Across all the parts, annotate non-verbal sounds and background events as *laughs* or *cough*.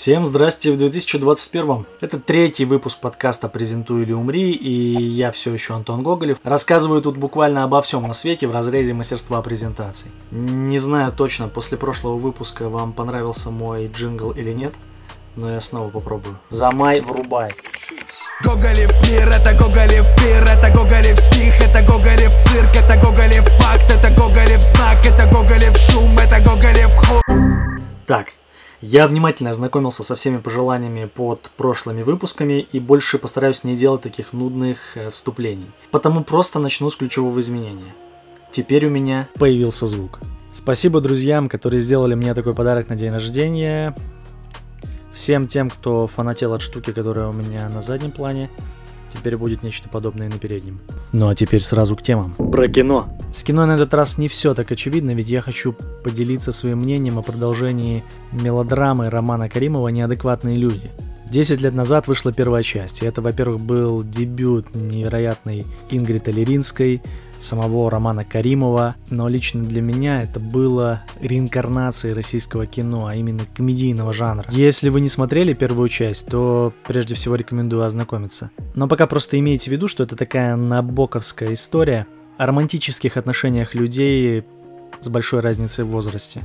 Всем здрасте в 2021. Это третий выпуск подкаста «Презентуй или умри», и я все еще Антон Гоголев. Рассказываю тут буквально обо всем на свете в разрезе мастерства презентаций. Не знаю точно, после прошлого выпуска вам понравился мой джингл или нет, но я снова попробую. За май врубай. Гоголев мир, это Гоголев пир, это Гоголев стих, это Гоголев цирк, это Гоголев факт, это Гоголев знак, это Гоголев шум, это Гоголев ход. Так, я внимательно ознакомился со всеми пожеланиями под прошлыми выпусками и больше постараюсь не делать таких нудных э, вступлений. Потому просто начну с ключевого изменения. Теперь у меня появился звук. Спасибо друзьям, которые сделали мне такой подарок на день рождения. Всем тем, кто фанател от штуки, которая у меня на заднем плане, теперь будет нечто подобное на переднем. Ну а теперь сразу к темам. Про кино. С кино на этот раз не все так очевидно, ведь я хочу поделиться своим мнением о продолжении мелодрамы Романа Каримова «Неадекватные люди». Десять лет назад вышла первая часть, и это, во-первых, был дебют невероятной Ингрид Алеринской, самого Романа Каримова, но лично для меня это было реинкарнацией российского кино, а именно комедийного жанра. Если вы не смотрели первую часть, то прежде всего рекомендую ознакомиться. Но пока просто имейте в виду, что это такая набоковская история о романтических отношениях людей с большой разницей в возрасте.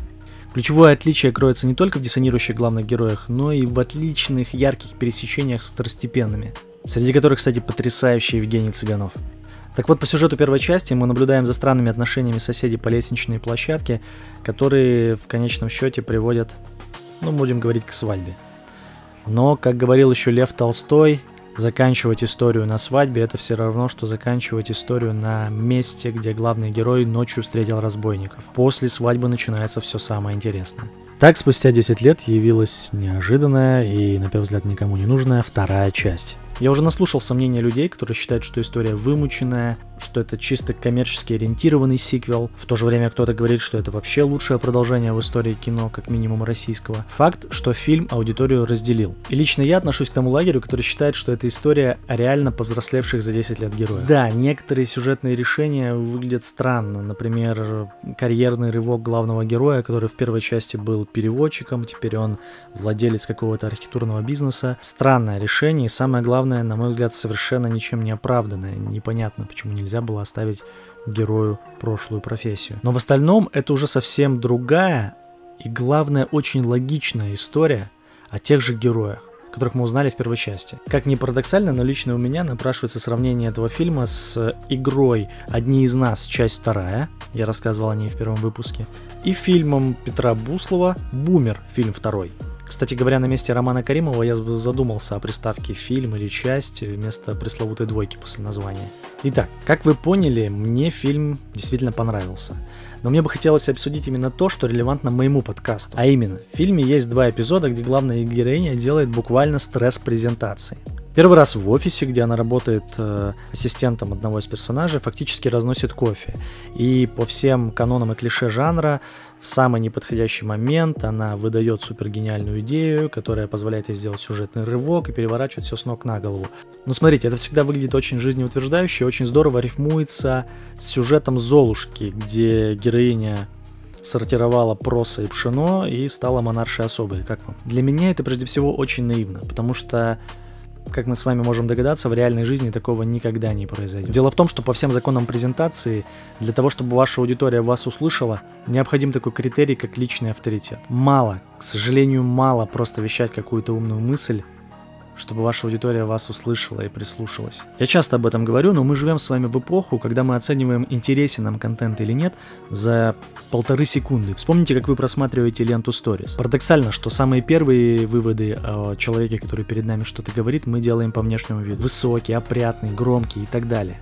Ключевое отличие кроется не только в диссонирующих главных героях, но и в отличных ярких пересечениях с второстепенными, среди которых, кстати, потрясающий Евгений Цыганов. Так вот, по сюжету первой части мы наблюдаем за странными отношениями соседей по лестничной площадке, которые в конечном счете приводят, ну, будем говорить, к свадьбе. Но, как говорил еще Лев Толстой, заканчивать историю на свадьбе это все равно, что заканчивать историю на месте, где главный герой ночью встретил разбойников. После свадьбы начинается все самое интересное. Так, спустя 10 лет явилась неожиданная и, на первый взгляд, никому не нужная вторая часть. Я уже наслушал сомнения людей, которые считают, что история вымученная, что это чисто коммерчески ориентированный сиквел. В то же время кто-то говорит, что это вообще лучшее продолжение в истории кино, как минимум российского. Факт, что фильм аудиторию разделил. И лично я отношусь к тому лагерю, который считает, что это история о реально повзрослевших за 10 лет героев. Да, некоторые сюжетные решения выглядят странно. Например, карьерный рывок главного героя, который в первой части был переводчиком, теперь он владелец какого-то архитектурного бизнеса. Странное решение и самое главное на мой взгляд, совершенно ничем не оправданное. Непонятно, почему нельзя было оставить герою прошлую профессию. Но в остальном это уже совсем другая и, главное, очень логичная история о тех же героях которых мы узнали в первой части. Как ни парадоксально, но лично у меня напрашивается сравнение этого фильма с игрой «Одни из нас. Часть вторая», я рассказывал о ней в первом выпуске, и фильмом Петра Буслова «Бумер. Фильм второй». Кстати говоря, на месте Романа Каримова я задумался о приставке фильм или часть вместо пресловутой двойки после названия. Итак, как вы поняли, мне фильм действительно понравился. Но мне бы хотелось обсудить именно то, что релевантно моему подкасту. А именно, в фильме есть два эпизода, где главная героиня делает буквально стресс презентации. Первый раз в офисе, где она работает э, ассистентом одного из персонажей, фактически разносит кофе. И по всем канонам и клише жанра, в самый неподходящий момент она выдает супергениальную идею, которая позволяет ей сделать сюжетный рывок и переворачивать все с ног на голову. Но смотрите, это всегда выглядит очень жизнеутверждающе, очень здорово рифмуется с сюжетом Золушки, где героиня сортировала проса и пшено и стала монаршей особой. Как вам? Для меня это прежде всего очень наивно, потому что как мы с вами можем догадаться, в реальной жизни такого никогда не произойдет. Дело в том, что по всем законам презентации, для того, чтобы ваша аудитория вас услышала, необходим такой критерий, как личный авторитет. Мало, к сожалению, мало просто вещать какую-то умную мысль, чтобы ваша аудитория вас услышала и прислушалась. Я часто об этом говорю, но мы живем с вами в эпоху, когда мы оцениваем, интересен нам контент или нет, за полторы секунды. Вспомните, как вы просматриваете ленту Stories. Парадоксально, что самые первые выводы о человеке, который перед нами что-то говорит, мы делаем по внешнему виду. Высокий, опрятный, громкий и так далее.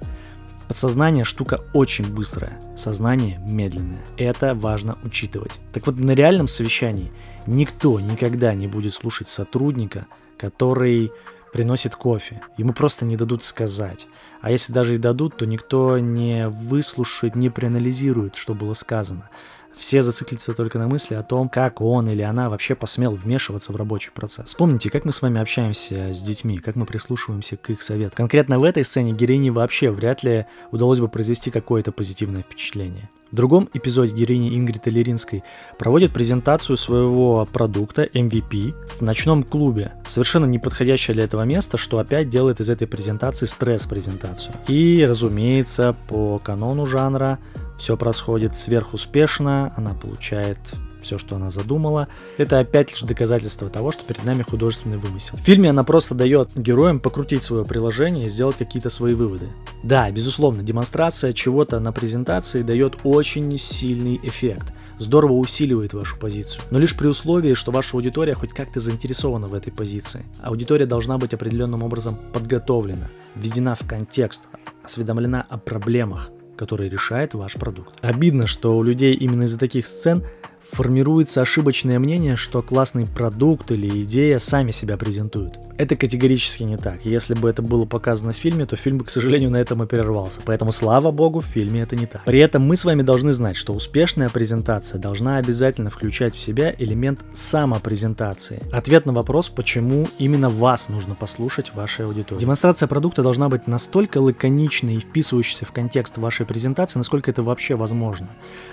Подсознание штука очень быстрая, сознание медленное. Это важно учитывать. Так вот, на реальном совещании никто никогда не будет слушать сотрудника, который приносит кофе. Ему просто не дадут сказать. А если даже и дадут, то никто не выслушает, не проанализирует, что было сказано. все зациклятся только на мысли о том, как он или она вообще посмел вмешиваться в рабочий процесс. Вспомните, как мы с вами общаемся с детьми, как мы прислушиваемся к их советам. Конкретно в этой сцене героине вообще вряд ли удалось бы произвести какое-то позитивное впечатление. В другом эпизоде героини Ингриды Леринской проводит презентацию своего продукта MVP в ночном клубе. Совершенно неподходящее для этого место, что опять делает из этой презентации стресс-презентацию. И, разумеется, по канону жанра все происходит сверхуспешно, она получает все, что она задумала. Это опять лишь доказательство того, что перед нами художественный вымысел. В фильме она просто дает героям покрутить свое приложение и сделать какие-то свои выводы. Да, безусловно, демонстрация чего-то на презентации дает очень сильный эффект. Здорово усиливает вашу позицию. Но лишь при условии, что ваша аудитория хоть как-то заинтересована в этой позиции. Аудитория должна быть определенным образом подготовлена, введена в контекст, осведомлена о проблемах, который решает ваш продукт. Обидно, что у людей именно из-за таких сцен формируется ошибочное мнение, что классный продукт или идея сами себя презентуют. Это категорически не так. Если бы это было показано в фильме, то фильм бы, к сожалению, на этом и прервался. Поэтому, слава богу, в фильме это не так. При этом мы с вами должны знать, что успешная презентация должна обязательно включать в себя элемент самопрезентации. Ответ на вопрос, почему именно вас нужно послушать вашей аудитории. Демонстрация продукта должна быть настолько лаконичной и вписывающейся в контекст вашей презентации, насколько это вообще возможно.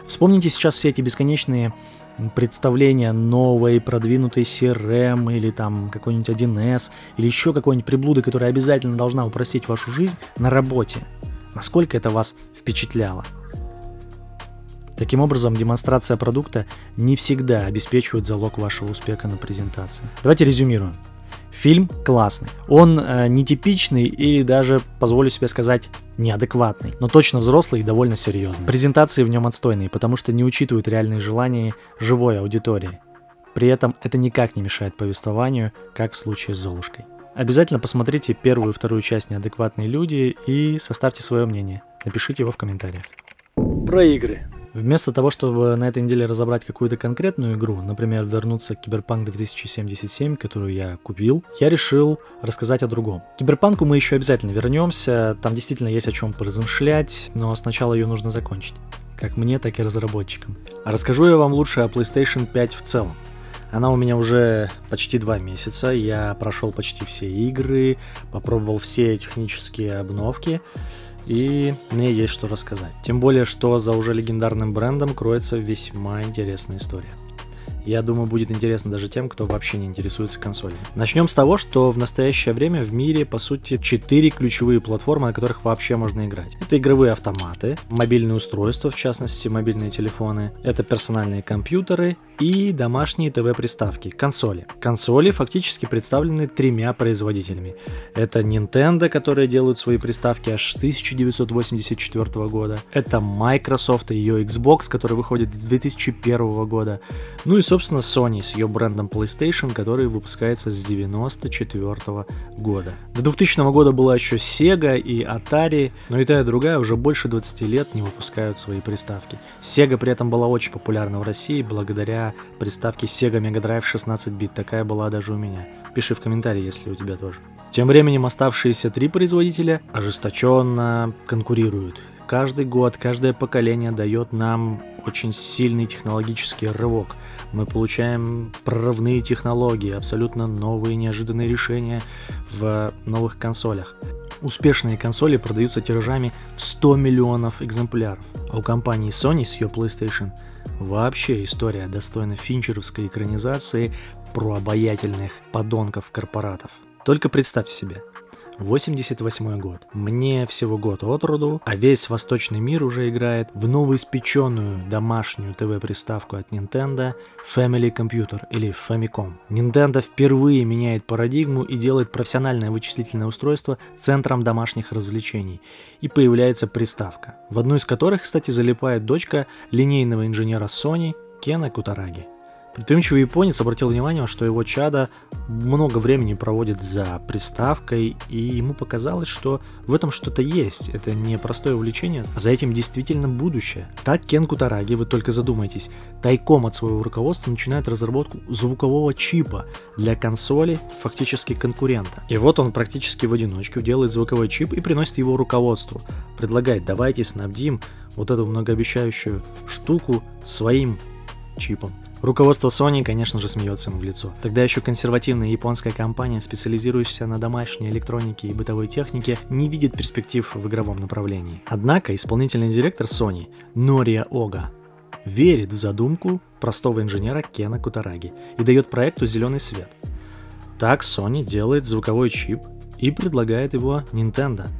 Вспомните сейчас все эти бесконечные представления новой продвинутой CRM или там какой-нибудь 1С или еще какой-нибудь приблуды, которая обязательно должна упростить вашу жизнь на работе. Насколько это вас впечатляло? Таким образом, демонстрация продукта не всегда обеспечивает залог вашего успеха на презентации. Давайте резюмируем. Фильм классный. Он э, нетипичный и даже, позволю себе сказать, неадекватный, но точно взрослый и довольно серьезный. Презентации в нем отстойные, потому что не учитывают реальные желания живой аудитории. При этом это никак не мешает повествованию, как в случае с Золушкой. Обязательно посмотрите первую и вторую часть «Неадекватные люди» и составьте свое мнение. Напишите его в комментариях. Про игры. Вместо того, чтобы на этой неделе разобрать какую-то конкретную игру, например, вернуться к Киберпанк 2077, которую я купил, я решил рассказать о другом. К Киберпанку мы еще обязательно вернемся, там действительно есть о чем поразмышлять, но сначала ее нужно закончить. Как мне, так и разработчикам. А расскажу я вам лучше о PlayStation 5 в целом. Она у меня уже почти два месяца, я прошел почти все игры, попробовал все технические обновки, и мне есть что рассказать. Тем более, что за уже легендарным брендом кроется весьма интересная история. Я думаю, будет интересно даже тем, кто вообще не интересуется консолями. Начнем с того, что в настоящее время в мире, по сути, 4 ключевые платформы, на которых вообще можно играть. Это игровые автоматы, мобильные устройства, в частности, мобильные телефоны, это персональные компьютеры и домашние ТВ-приставки, консоли. Консоли фактически представлены тремя производителями. Это Nintendo, которые делают свои приставки аж с 1984 года. Это Microsoft и ее Xbox, который выходит с 2001 года. Ну и, собственно, Sony с ее брендом PlayStation, который выпускается с 1994 года. До 2000 года была еще Sega и Atari, но и та и другая уже больше 20 лет не выпускают свои приставки. Sega при этом была очень популярна в России благодаря приставки Sega Mega Drive 16 бит. Такая была даже у меня. Пиши в комментарии, если у тебя тоже. Тем временем оставшиеся три производителя ожесточенно конкурируют. Каждый год, каждое поколение дает нам очень сильный технологический рывок. Мы получаем прорывные технологии, абсолютно новые неожиданные решения в новых консолях. Успешные консоли продаются тиражами в 100 миллионов экземпляров. А у компании Sony с ее PlayStation – Вообще история достойна финчеровской экранизации про обаятельных подонков-корпоратов. Только представьте себе, 88 год. Мне всего год от роду, а весь восточный мир уже играет в новоиспеченную домашнюю ТВ-приставку от Nintendo Family Computer или Famicom. Nintendo впервые меняет парадигму и делает профессиональное вычислительное устройство центром домашних развлечений. И появляется приставка, в одну из которых, кстати, залипает дочка линейного инженера Sony Кена Кутараги. Предприимчивый японец обратил внимание, что его чада много времени проводит за приставкой, и ему показалось, что в этом что-то есть. Это не простое увлечение, а за этим действительно будущее. Так Кен Кутараги, вы только задумайтесь, тайком от своего руководства начинает разработку звукового чипа для консоли, фактически конкурента. И вот он практически в одиночку делает звуковой чип и приносит его руководству. Предлагает, давайте снабдим вот эту многообещающую штуку своим чипом. Руководство Sony, конечно же, смеется ему в лицо. Тогда еще консервативная японская компания, специализирующаяся на домашней электронике и бытовой технике, не видит перспектив в игровом направлении. Однако исполнительный директор Sony, Нория Ога, верит в задумку простого инженера Кена Кутараги и дает проекту зеленый свет. Так Sony делает звуковой чип и предлагает его Nintendo –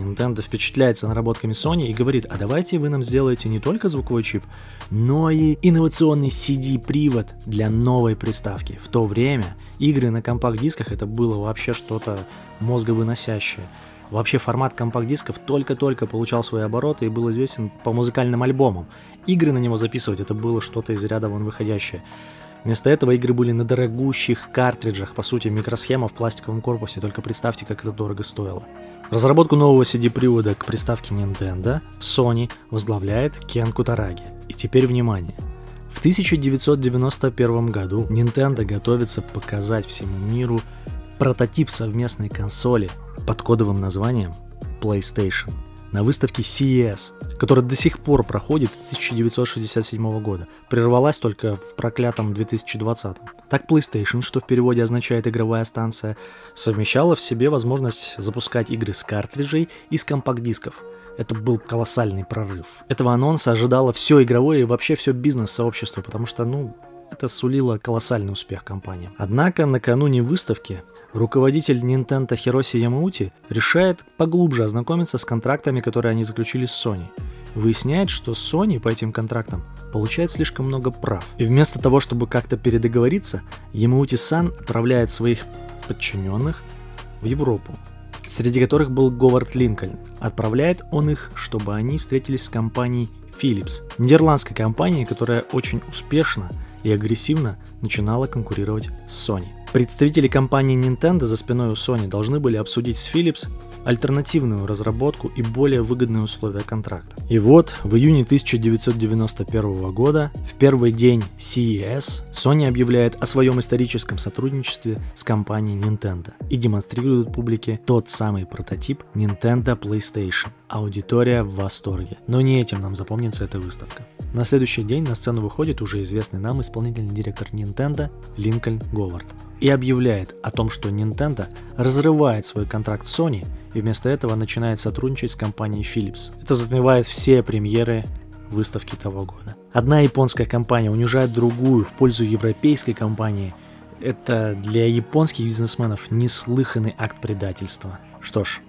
Nintendo впечатляется наработками Sony и говорит, а давайте вы нам сделаете не только звуковой чип, но и инновационный CD-привод для новой приставки. В то время игры на компакт-дисках это было вообще что-то мозговыносящее. Вообще формат компакт-дисков только-только получал свои обороты и был известен по музыкальным альбомам. Игры на него записывать это было что-то из ряда вон выходящее. Вместо этого игры были на дорогущих картриджах, по сути микросхема в пластиковом корпусе, только представьте, как это дорого стоило. Разработку нового CD-привода к приставке Nintendo в Sony возглавляет Кен Кутараги. И теперь внимание. В 1991 году Nintendo готовится показать всему миру прототип совместной консоли под кодовым названием PlayStation на выставке CES, которая до сих пор проходит с 1967 года, прервалась только в проклятом 2020. Так PlayStation, что в переводе означает игровая станция, совмещала в себе возможность запускать игры с картриджей и с компакт-дисков. Это был колоссальный прорыв. Этого анонса ожидало все игровое и вообще все бизнес-сообщество, потому что, ну, это сулило колоссальный успех компании. Однако накануне выставки руководитель Nintendo Хироси Ямаути решает поглубже ознакомиться с контрактами, которые они заключили с Sony. Выясняет, что Sony по этим контрактам получает слишком много прав. И вместо того, чтобы как-то передоговориться, Ямаути-сан отправляет своих подчиненных в Европу, среди которых был Говард Линкольн. Отправляет он их, чтобы они встретились с компанией Philips, нидерландской компанией, которая очень успешно и агрессивно начинала конкурировать с Sony. Представители компании Nintendo за спиной у Sony должны были обсудить с Philips альтернативную разработку и более выгодные условия контракта. И вот в июне 1991 года, в первый день CES, Sony объявляет о своем историческом сотрудничестве с компанией Nintendo и демонстрирует публике тот самый прототип Nintendo PlayStation. Аудитория в восторге. Но не этим нам запомнится эта выставка. На следующий день на сцену выходит уже известный нам исполнительный директор Nintendo Линкольн Говард и объявляет о том, что Nintendo разрывает свой контракт с Sony и вместо этого начинает сотрудничать с компанией Philips. Это затмевает все премьеры выставки того года. Одна японская компания унижает другую в пользу европейской компании. Это для японских бизнесменов неслыханный акт предательства. Что ж,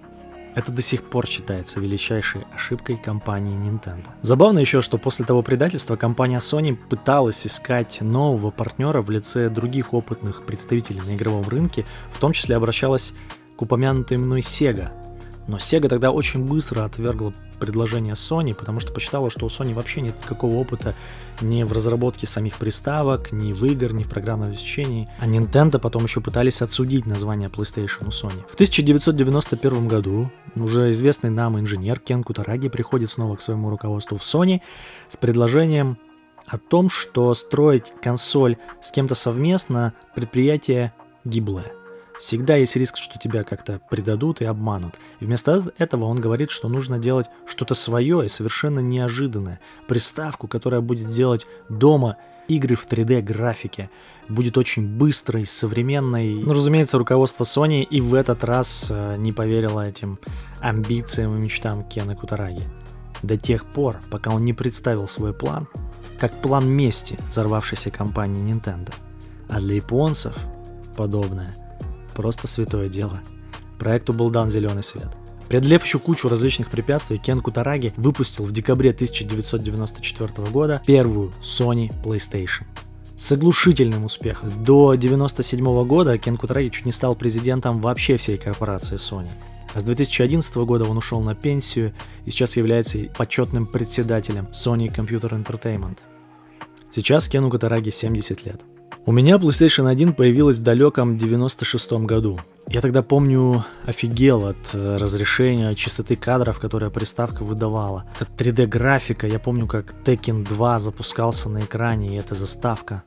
это до сих пор считается величайшей ошибкой компании Nintendo. Забавно еще, что после того предательства компания Sony пыталась искать нового партнера в лице других опытных представителей на игровом рынке, в том числе обращалась к упомянутой мной Sega, но Sega тогда очень быстро отвергла предложение Sony, потому что посчитала, что у Sony вообще нет никакого опыта ни в разработке самих приставок, ни в игр, ни в программном обеспечении. А Nintendo потом еще пытались отсудить название PlayStation у Sony. В 1991 году уже известный нам инженер Кен Кутараги приходит снова к своему руководству в Sony с предложением о том, что строить консоль с кем-то совместно предприятие гиблое. Всегда есть риск, что тебя как-то предадут и обманут. И вместо этого он говорит, что нужно делать что-то свое и совершенно неожиданное. Приставку, которая будет делать дома игры в 3D графике. Будет очень быстрой, современной. Ну, разумеется, руководство Sony и в этот раз э, не поверило этим амбициям и мечтам Кена Кутараги. До тех пор, пока он не представил свой план, как план мести взорвавшейся компании Nintendo. А для японцев подобное – Просто святое дело. Проекту был дан зеленый свет. Преодолев еще кучу различных препятствий, Кен Кутараги выпустил в декабре 1994 года первую Sony PlayStation. С оглушительным успехом. До 1997 года Кен Кутараги чуть не стал президентом вообще всей корпорации Sony. А с 2011 года он ушел на пенсию и сейчас является почетным председателем Sony Computer Entertainment. Сейчас Кену Катараги 70 лет. У меня PlayStation 1 появилась в далеком 96 году. Я тогда помню, офигел от э, разрешения, чистоты кадров, которые приставка выдавала. Это 3D-графика, я помню, как Tekken 2 запускался на экране, и эта заставка.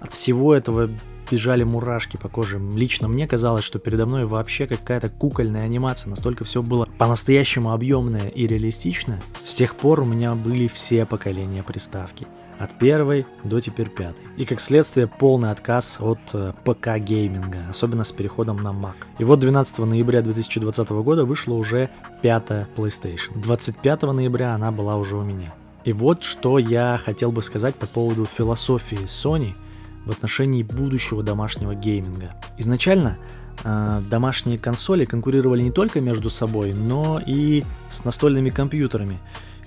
От всего этого бежали мурашки по коже. Лично мне казалось, что передо мной вообще какая-то кукольная анимация. Настолько все было по-настоящему объемное и реалистичное. С тех пор у меня были все поколения приставки. От первой до теперь пятой. И как следствие полный отказ от э, ПК гейминга, особенно с переходом на Mac. И вот 12 ноября 2020 года вышла уже пятая PlayStation. 25 ноября она была уже у меня. И вот что я хотел бы сказать по поводу философии Sony – в отношении будущего домашнего гейминга. Изначально э, домашние консоли конкурировали не только между собой, но и с настольными компьютерами.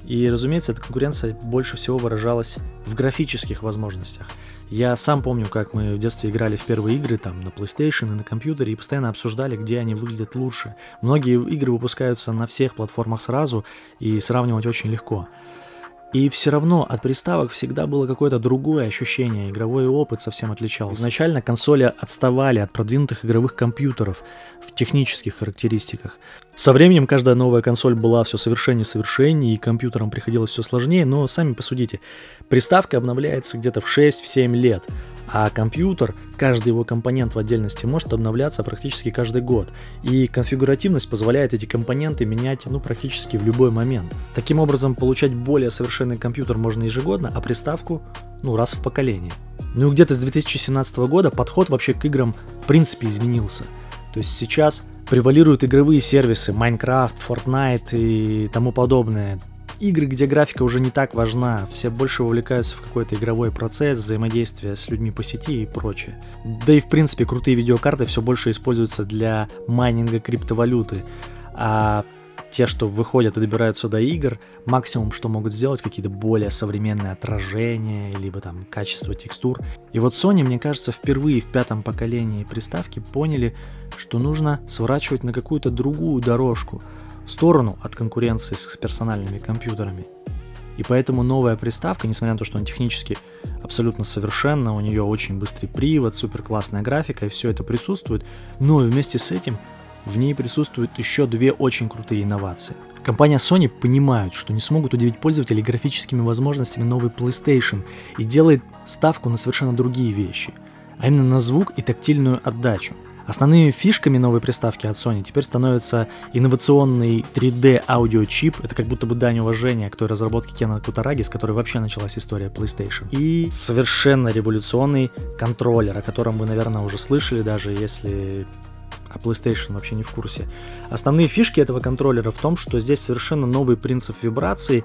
И, разумеется, эта конкуренция больше всего выражалась в графических возможностях. Я сам помню, как мы в детстве играли в первые игры там на PlayStation и на компьютере и постоянно обсуждали, где они выглядят лучше. Многие игры выпускаются на всех платформах сразу и сравнивать очень легко. И все равно от приставок всегда было какое-то другое ощущение, игровой опыт совсем отличался. Изначально консоли отставали от продвинутых игровых компьютеров в технических характеристиках. Со временем каждая новая консоль была все совершеннее и совершеннее, и компьютерам приходилось все сложнее, но сами посудите, приставка обновляется где-то в 6-7 лет, а компьютер, каждый его компонент в отдельности может обновляться практически каждый год. И конфигуративность позволяет эти компоненты менять ну, практически в любой момент. Таким образом, получать более совершенный компьютер можно ежегодно, а приставку ну, раз в поколение. Ну и где-то с 2017 года подход вообще к играм в принципе изменился. То есть сейчас превалируют игровые сервисы Minecraft, Fortnite и тому подобное игры, где графика уже не так важна, все больше вовлекаются в какой-то игровой процесс, взаимодействие с людьми по сети и прочее. Да и в принципе крутые видеокарты все больше используются для майнинга криптовалюты, а те, что выходят и добираются до игр, максимум, что могут сделать, какие-то более современные отражения, либо там качество текстур. И вот Sony, мне кажется, впервые в пятом поколении приставки поняли, что нужно сворачивать на какую-то другую дорожку, в сторону от конкуренции с персональными компьютерами. И поэтому новая приставка, несмотря на то, что она технически абсолютно совершенна, у нее очень быстрый привод, супер классная графика и все это присутствует, но вместе с этим в ней присутствуют еще две очень крутые инновации. Компания Sony понимают, что не смогут удивить пользователей графическими возможностями новой PlayStation и делает ставку на совершенно другие вещи, а именно на звук и тактильную отдачу – Основными фишками новой приставки от Sony теперь становится инновационный 3D аудиочип. Это как будто бы дань уважения к той разработке Кена Кутараги, с которой вообще началась история PlayStation. И совершенно революционный контроллер, о котором вы, наверное, уже слышали, даже если а PlayStation вообще не в курсе. Основные фишки этого контроллера в том, что здесь совершенно новый принцип вибрации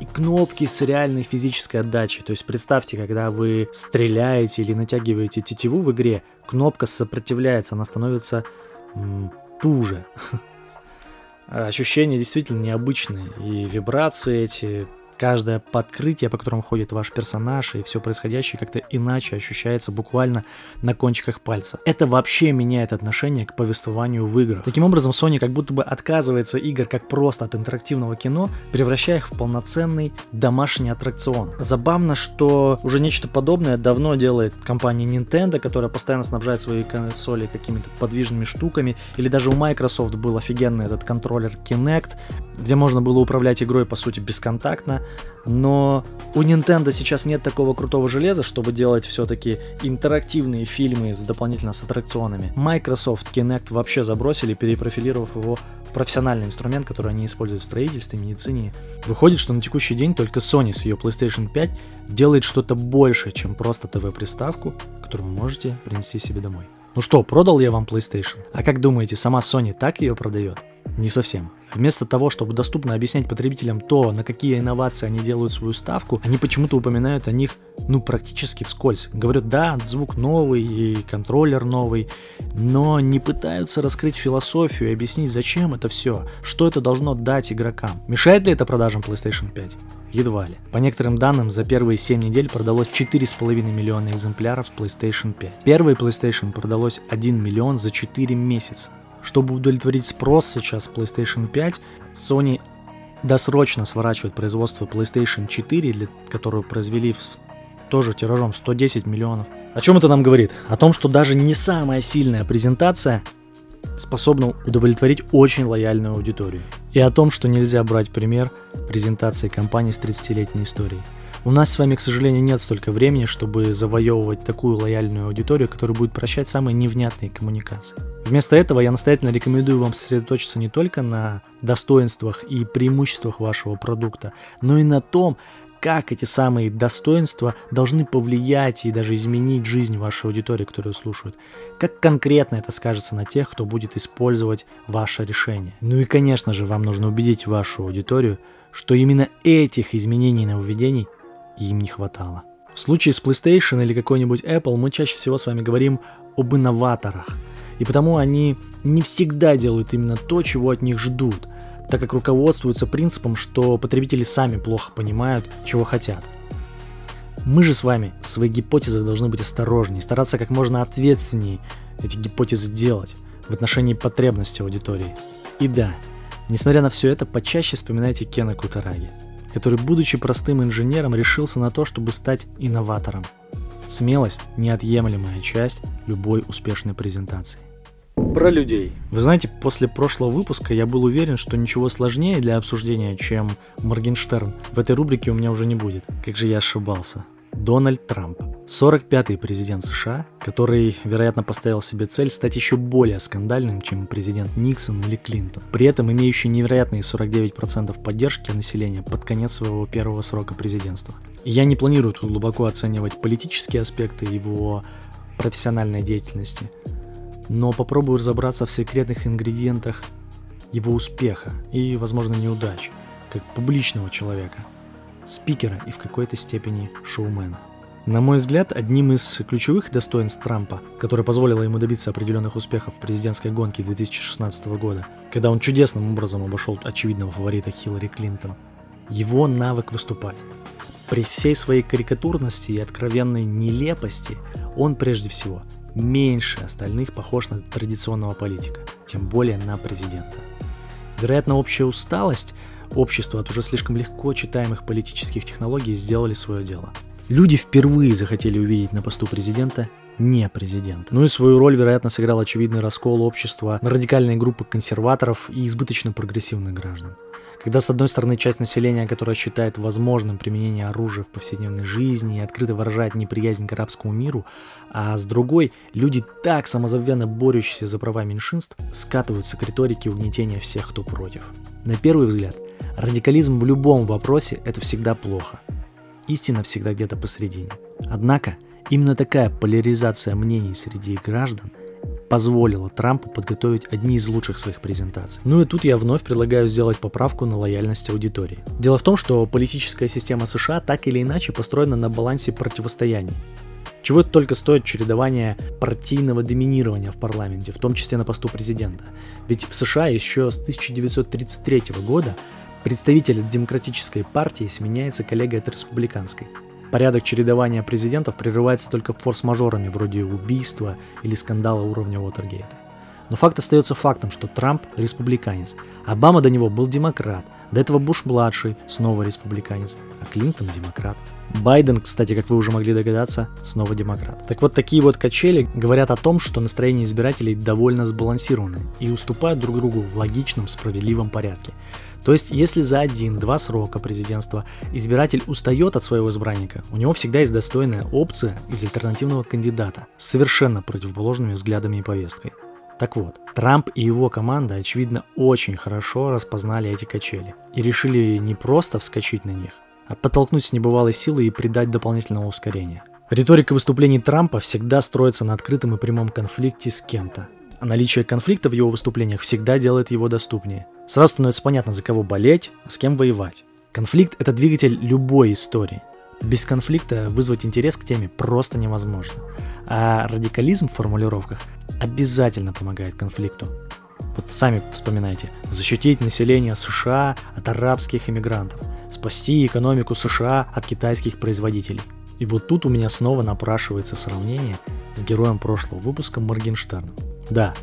и кнопки с реальной физической отдачей. То есть представьте, когда вы стреляете или натягиваете тетиву в игре, кнопка сопротивляется, она становится м, туже. *laughs* Ощущения действительно необычные. И вибрации эти Каждое подкрытие, по которому ходит ваш персонаж, и все происходящее как-то иначе ощущается буквально на кончиках пальца. Это вообще меняет отношение к повествованию в играх. Таким образом, Sony как будто бы отказывается игр как просто от интерактивного кино, превращая их в полноценный домашний аттракцион. Забавно, что уже нечто подобное давно делает компания Nintendo, которая постоянно снабжает свои консоли какими-то подвижными штуками, или даже у Microsoft был офигенный этот контроллер Kinect, где можно было управлять игрой по сути бесконтактно, но у Nintendo сейчас нет такого крутого железа, чтобы делать все-таки интерактивные фильмы с дополнительно с аттракционами. Microsoft Kinect вообще забросили, перепрофилировав его в профессиональный инструмент, который они используют в строительстве, медицине. Выходит, что на текущий день только Sony с ее PlayStation 5 делает что-то больше, чем просто ТВ-приставку, которую вы можете принести себе домой. Ну что, продал я вам PlayStation? А как думаете, сама Sony так ее продает? Не совсем. Вместо того, чтобы доступно объяснять потребителям то, на какие инновации они делают свою ставку, они почему-то упоминают о них, ну, практически вскользь. Говорят, да, звук новый и контроллер новый, но не пытаются раскрыть философию и объяснить, зачем это все, что это должно дать игрокам. Мешает ли это продажам PlayStation 5? Едва ли. По некоторым данным, за первые 7 недель продалось 4,5 миллиона экземпляров PlayStation 5. Первый PlayStation продалось 1 миллион за 4 месяца. Чтобы удовлетворить спрос сейчас PlayStation 5, Sony досрочно сворачивает производство PlayStation 4, для которую произвели в тоже тиражом 110 миллионов. О чем это нам говорит? О том, что даже не самая сильная презентация способна удовлетворить очень лояльную аудиторию. И о том, что нельзя брать пример презентации компании с 30-летней историей. У нас с вами, к сожалению, нет столько времени, чтобы завоевывать такую лояльную аудиторию, которая будет прощать самые невнятные коммуникации. Вместо этого я настоятельно рекомендую вам сосредоточиться не только на достоинствах и преимуществах вашего продукта, но и на том, как эти самые достоинства должны повлиять и даже изменить жизнь вашей аудитории, которую слушают. Как конкретно это скажется на тех, кто будет использовать ваше решение. Ну и, конечно же, вам нужно убедить вашу аудиторию, что именно этих изменений и нововведений им не хватало. В случае с PlayStation или какой-нибудь Apple мы чаще всего с вами говорим об инноваторах. И потому они не всегда делают именно то, чего от них ждут – так как руководствуются принципом, что потребители сами плохо понимают, чего хотят. Мы же с вами в своих гипотезах должны быть осторожнее, стараться как можно ответственнее эти гипотезы делать в отношении потребностей аудитории. И да, несмотря на все это, почаще вспоминайте Кена Кутараги, который, будучи простым инженером, решился на то, чтобы стать инноватором. Смелость – неотъемлемая часть любой успешной презентации. Про людей. Вы знаете, после прошлого выпуска я был уверен, что ничего сложнее для обсуждения, чем Моргенштерн, в этой рубрике у меня уже не будет. Как же я ошибался. Дональд Трамп. 45-й президент США, который, вероятно, поставил себе цель стать еще более скандальным, чем президент Никсон или Клинтон, при этом имеющий невероятные 49% поддержки населения под конец своего первого срока президентства. я не планирую тут глубоко оценивать политические аспекты его профессиональной деятельности, но попробую разобраться в секретных ингредиентах его успеха и, возможно, неудач, как публичного человека, спикера и в какой-то степени шоумена. На мой взгляд, одним из ключевых достоинств Трампа, которое позволило ему добиться определенных успехов в президентской гонке 2016 года, когда он чудесным образом обошел очевидного фаворита Хиллари Клинтон, его навык выступать. При всей своей карикатурности и откровенной нелепости он прежде всего меньше остальных похож на традиционного политика, тем более на президента. Вероятно, общая усталость общества от уже слишком легко читаемых политических технологий сделали свое дело. Люди впервые захотели увидеть на посту президента не президента. Ну и свою роль, вероятно, сыграл очевидный раскол общества на радикальные группы консерваторов и избыточно прогрессивных граждан. Когда, с одной стороны, часть населения, которая считает возможным применение оружия в повседневной жизни и открыто выражает неприязнь к арабскому миру, а с другой, люди, так самозабвенно борющиеся за права меньшинств, скатываются к риторике угнетения всех, кто против. На первый взгляд, радикализм в любом вопросе – это всегда плохо. Истина всегда где-то посередине. Однако, именно такая поляризация мнений среди граждан – позволило Трампу подготовить одни из лучших своих презентаций. Ну и тут я вновь предлагаю сделать поправку на лояльность аудитории. Дело в том, что политическая система США так или иначе построена на балансе противостояний. Чего это только стоит чередование партийного доминирования в парламенте, в том числе на посту президента. Ведь в США еще с 1933 года представитель демократической партии сменяется коллегой от республиканской. Порядок чередования президентов прерывается только форс-мажорами вроде убийства или скандала уровня Уотергейта. Но факт остается фактом, что Трамп – республиканец. Обама до него был демократ. До этого Буш-младший – снова республиканец. А Клинтон – демократ. Байден, кстати, как вы уже могли догадаться, снова демократ. Так вот, такие вот качели говорят о том, что настроение избирателей довольно сбалансированы и уступают друг другу в логичном, справедливом порядке. То есть, если за один-два срока президентства избиратель устает от своего избранника, у него всегда есть достойная опция из альтернативного кандидата с совершенно противоположными взглядами и повесткой. Так вот, Трамп и его команда, очевидно, очень хорошо распознали эти качели и решили не просто вскочить на них, а подтолкнуть с небывалой силой и придать дополнительного ускорения. Риторика выступлений Трампа всегда строится на открытом и прямом конфликте с кем-то. А наличие конфликта в его выступлениях всегда делает его доступнее. Сразу становится понятно, за кого болеть, а с кем воевать. Конфликт – это двигатель любой истории. Без конфликта вызвать интерес к теме просто невозможно. А радикализм в формулировках обязательно помогает конфликту. Вот сами вспоминайте. Защитить население США от арабских иммигрантов. спасти экономику США от китайских производителей. И вот тут у меня снова напрашивается сравнение с героем прошлого выпуска Моргенштерном. Да,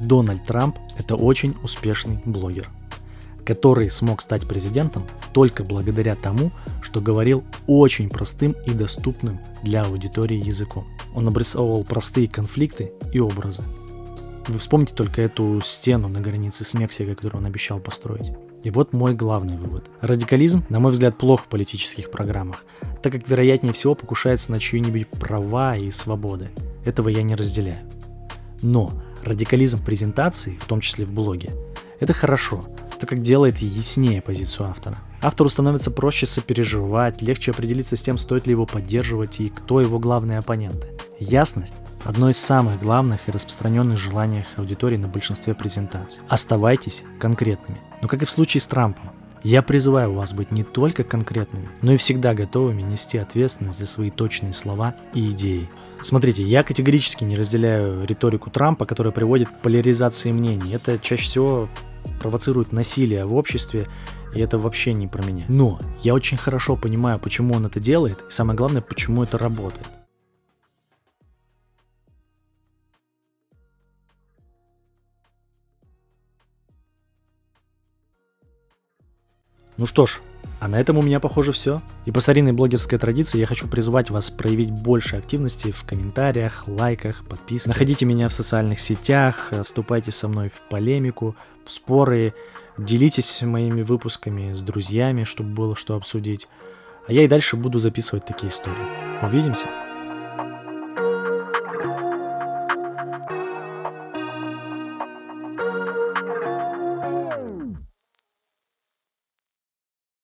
Дональд Трамп – это очень успешный блогер, который смог стать президентом только благодаря тому, что говорил очень простым и доступным для аудитории языком. Он обрисовывал простые конфликты и образы. Вы вспомните только эту стену на границе с Мексикой, которую он обещал построить. И вот мой главный вывод. Радикализм, на мой взгляд, плох в политических программах, так как вероятнее всего покушается на чьи-нибудь права и свободы. Этого я не разделяю. Но радикализм презентации, в том числе в блоге, это хорошо, так как делает яснее позицию автора. Автору становится проще сопереживать, легче определиться с тем, стоит ли его поддерживать и кто его главные оппоненты. Ясность – одно из самых главных и распространенных желаний аудитории на большинстве презентаций. Оставайтесь конкретными. Но как и в случае с Трампом, я призываю вас быть не только конкретными, но и всегда готовыми нести ответственность за свои точные слова и идеи. Смотрите, я категорически не разделяю риторику Трампа, которая приводит к поляризации мнений. Это чаще всего провоцирует насилие в обществе, и это вообще не про меня. Но я очень хорошо понимаю, почему он это делает, и самое главное, почему это работает. Ну что ж, а на этом у меня, похоже, все. И по старинной блогерской традиции я хочу призвать вас проявить больше активности в комментариях, лайках, подписках. Находите меня в социальных сетях, вступайте со мной в полемику, в споры, делитесь моими выпусками с друзьями, чтобы было что обсудить. А я и дальше буду записывать такие истории. Увидимся!